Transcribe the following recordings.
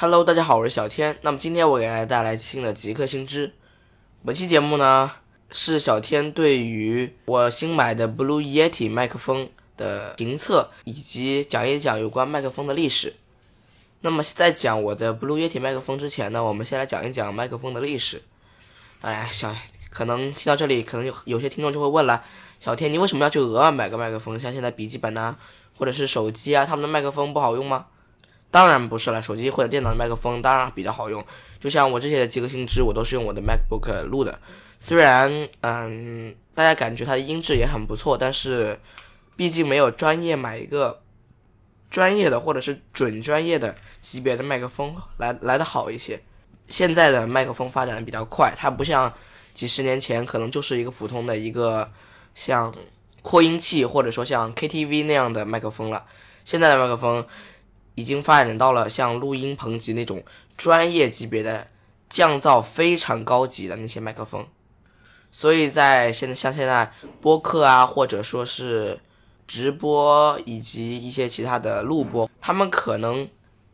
Hello，大家好，我是小天。那么今天我给大家带来新的极客新知。本期节目呢是小天对于我新买的 Blue Yeti 麦克风的评测，以及讲一讲有关麦克风的历史。那么在讲我的 Blue Yeti 麦克风之前呢，我们先来讲一讲麦克风的历史。当然，小可能听到这里，可能有有些听众就会问了：小天，你为什么要去额外买个麦克风？像现在笔记本呐，或者是手机啊，他们的麦克风不好用吗？当然不是了，手机或者电脑的麦克风当然比较好用。就像我这些的几个新知，我都是用我的 MacBook 录的。虽然，嗯，大家感觉它的音质也很不错，但是毕竟没有专业买一个专业的或者是准专业的级别的麦克风来来的好一些。现在的麦克风发展的比较快，它不像几十年前可能就是一个普通的一个像扩音器或者说像 KTV 那样的麦克风了。现在的麦克风。已经发展到了像录音棚级那种专业级别的降噪非常高级的那些麦克风，所以在现在像现在播客啊，或者说是直播以及一些其他的录播，他们可能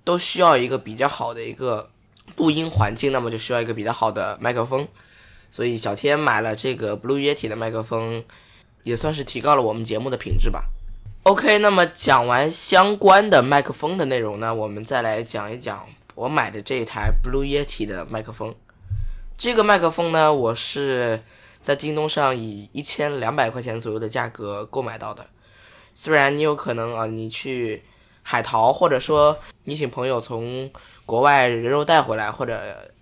都需要一个比较好的一个录音环境，那么就需要一个比较好的麦克风。所以小天买了这个 Blue Yeti 的麦克风，也算是提高了我们节目的品质吧。OK，那么讲完相关的麦克风的内容呢，我们再来讲一讲我买的这一台 Blue Yeti 的麦克风。这个麦克风呢，我是在京东上以一千两百块钱左右的价格购买到的。虽然你有可能啊，你去海淘，或者说你请朋友从国外人肉带回来，或者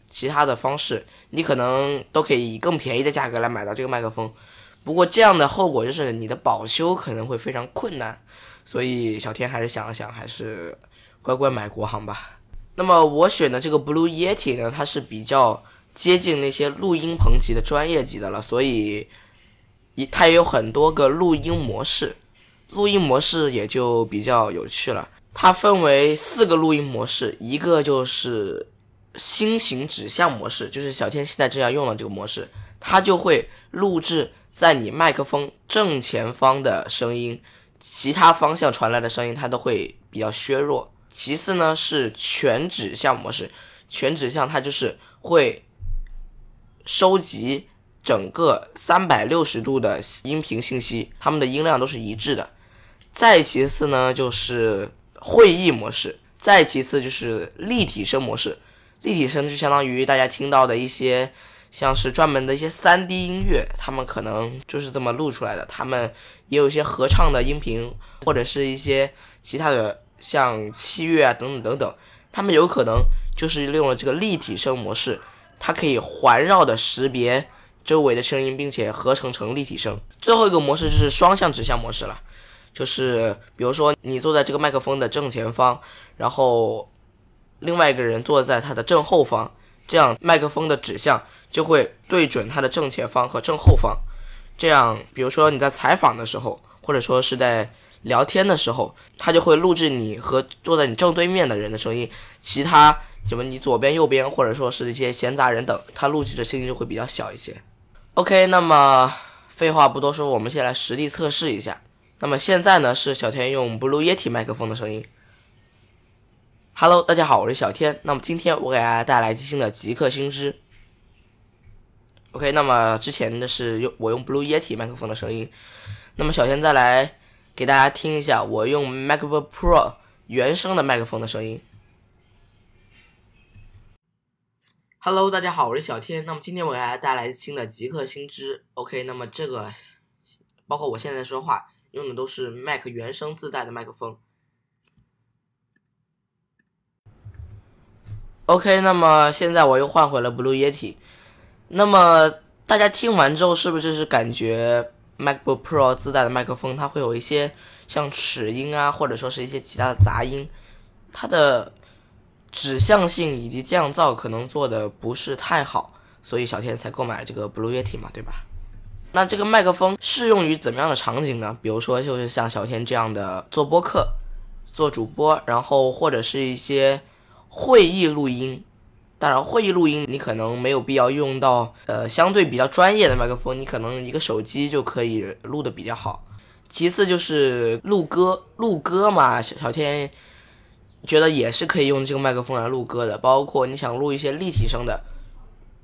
其他的方式，你可能都可以以更便宜的价格来买到这个麦克风。不过这样的后果就是你的保修可能会非常困难，所以小天还是想了想，还是乖乖买国行吧。那么我选的这个 Blue Yeti 呢，它是比较接近那些录音棚级的专业级的了，所以一它也有很多个录音模式，录音模式也就比较有趣了。它分为四个录音模式，一个就是新型指向模式，就是小天现在这样用的这个模式，它就会录制。在你麦克风正前方的声音，其他方向传来的声音它都会比较削弱。其次呢是全指向模式，全指向它就是会收集整个三百六十度的音频信息，它们的音量都是一致的。再其次呢就是会议模式，再其次就是立体声模式，立体声就相当于大家听到的一些。像是专门的一些 3D 音乐，他们可能就是这么录出来的。他们也有一些合唱的音频，或者是一些其他的像器乐啊等等等等，他们有可能就是利用了这个立体声模式，它可以环绕的识别周围的声音，并且合成成立体声。最后一个模式就是双向指向模式了，就是比如说你坐在这个麦克风的正前方，然后另外一个人坐在他的正后方。这样麦克风的指向就会对准它的正前方和正后方。这样，比如说你在采访的时候，或者说是在聊天的时候，它就会录制你和坐在你正对面的人的声音。其他什么你左边、右边，或者说是一些闲杂人等，它录制的声音就会比较小一些。OK，那么废话不多说，我们先来实地测试一下。那么现在呢，是小天用 Blue Yeti 麦克风的声音。Hello，大家好，我是小天。那么今天我给大家带来新的极客新知。OK，那么之前的是用我用 Blue Yeti 麦克风的声音。那么小天再来给大家听一下我用 MacBook Pro 原声的麦克风的声音。Hello，大家好，我是小天。那么今天我给大家带来新的极客新知。OK，那么这个包括我现在说话用的都是 Mac 原声自带的麦克风。OK，那么现在我又换回了 Blue Yeti。那么大家听完之后，是不是是感觉 MacBook Pro 自带的麦克风它会有一些像齿音啊，或者说是一些其他的杂音？它的指向性以及降噪可能做的不是太好，所以小天才购买了这个 Blue Yeti 嘛，对吧？那这个麦克风适用于怎么样的场景呢？比如说就是像小天这样的做播客、做主播，然后或者是一些。会议录音，当然会议录音你可能没有必要用到呃相对比较专业的麦克风，你可能一个手机就可以录的比较好。其次就是录歌，录歌嘛，小小天觉得也是可以用这个麦克风来录歌的，包括你想录一些立体声的，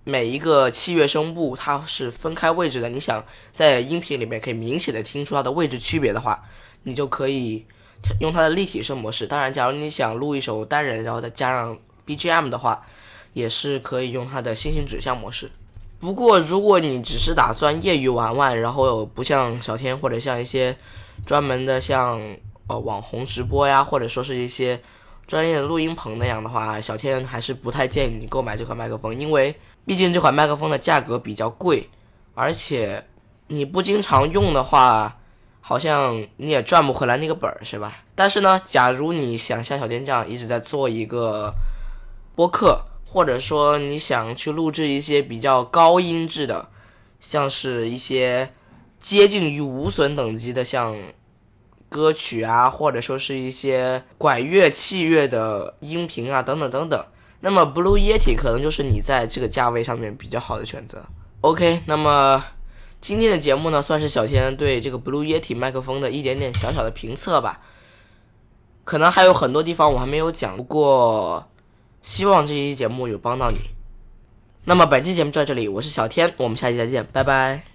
每一个器乐声部它是分开位置的，你想在音频里面可以明显的听出它的位置区别的话，你就可以用它的立体声模式。当然，假如你想录一首单人，然后再加上 BGM 的话，也是可以用它的星形指向模式。不过，如果你只是打算业余玩玩，然后不像小天或者像一些专门的像呃网红直播呀，或者说是一些专业的录音棚那样的话，小天还是不太建议你购买这款麦克风，因为毕竟这款麦克风的价格比较贵，而且你不经常用的话，好像你也赚不回来那个本儿，是吧？但是呢，假如你想像小天这样一直在做一个播客。或者说你想去录制一些比较高音质的，像是一些接近于无损等级的，像歌曲啊，或者说是一些管乐器乐的音频啊，等等等等。那么 Blue Yeti 可能就是你在这个价位上面比较好的选择。OK，那么今天的节目呢，算是小天对这个 Blue Yeti 麦克风的一点点小小的评测吧。可能还有很多地方我还没有讲，不过。希望这期节目有帮到你。那么本期节目就到这里，我是小天，我们下期再见，拜拜。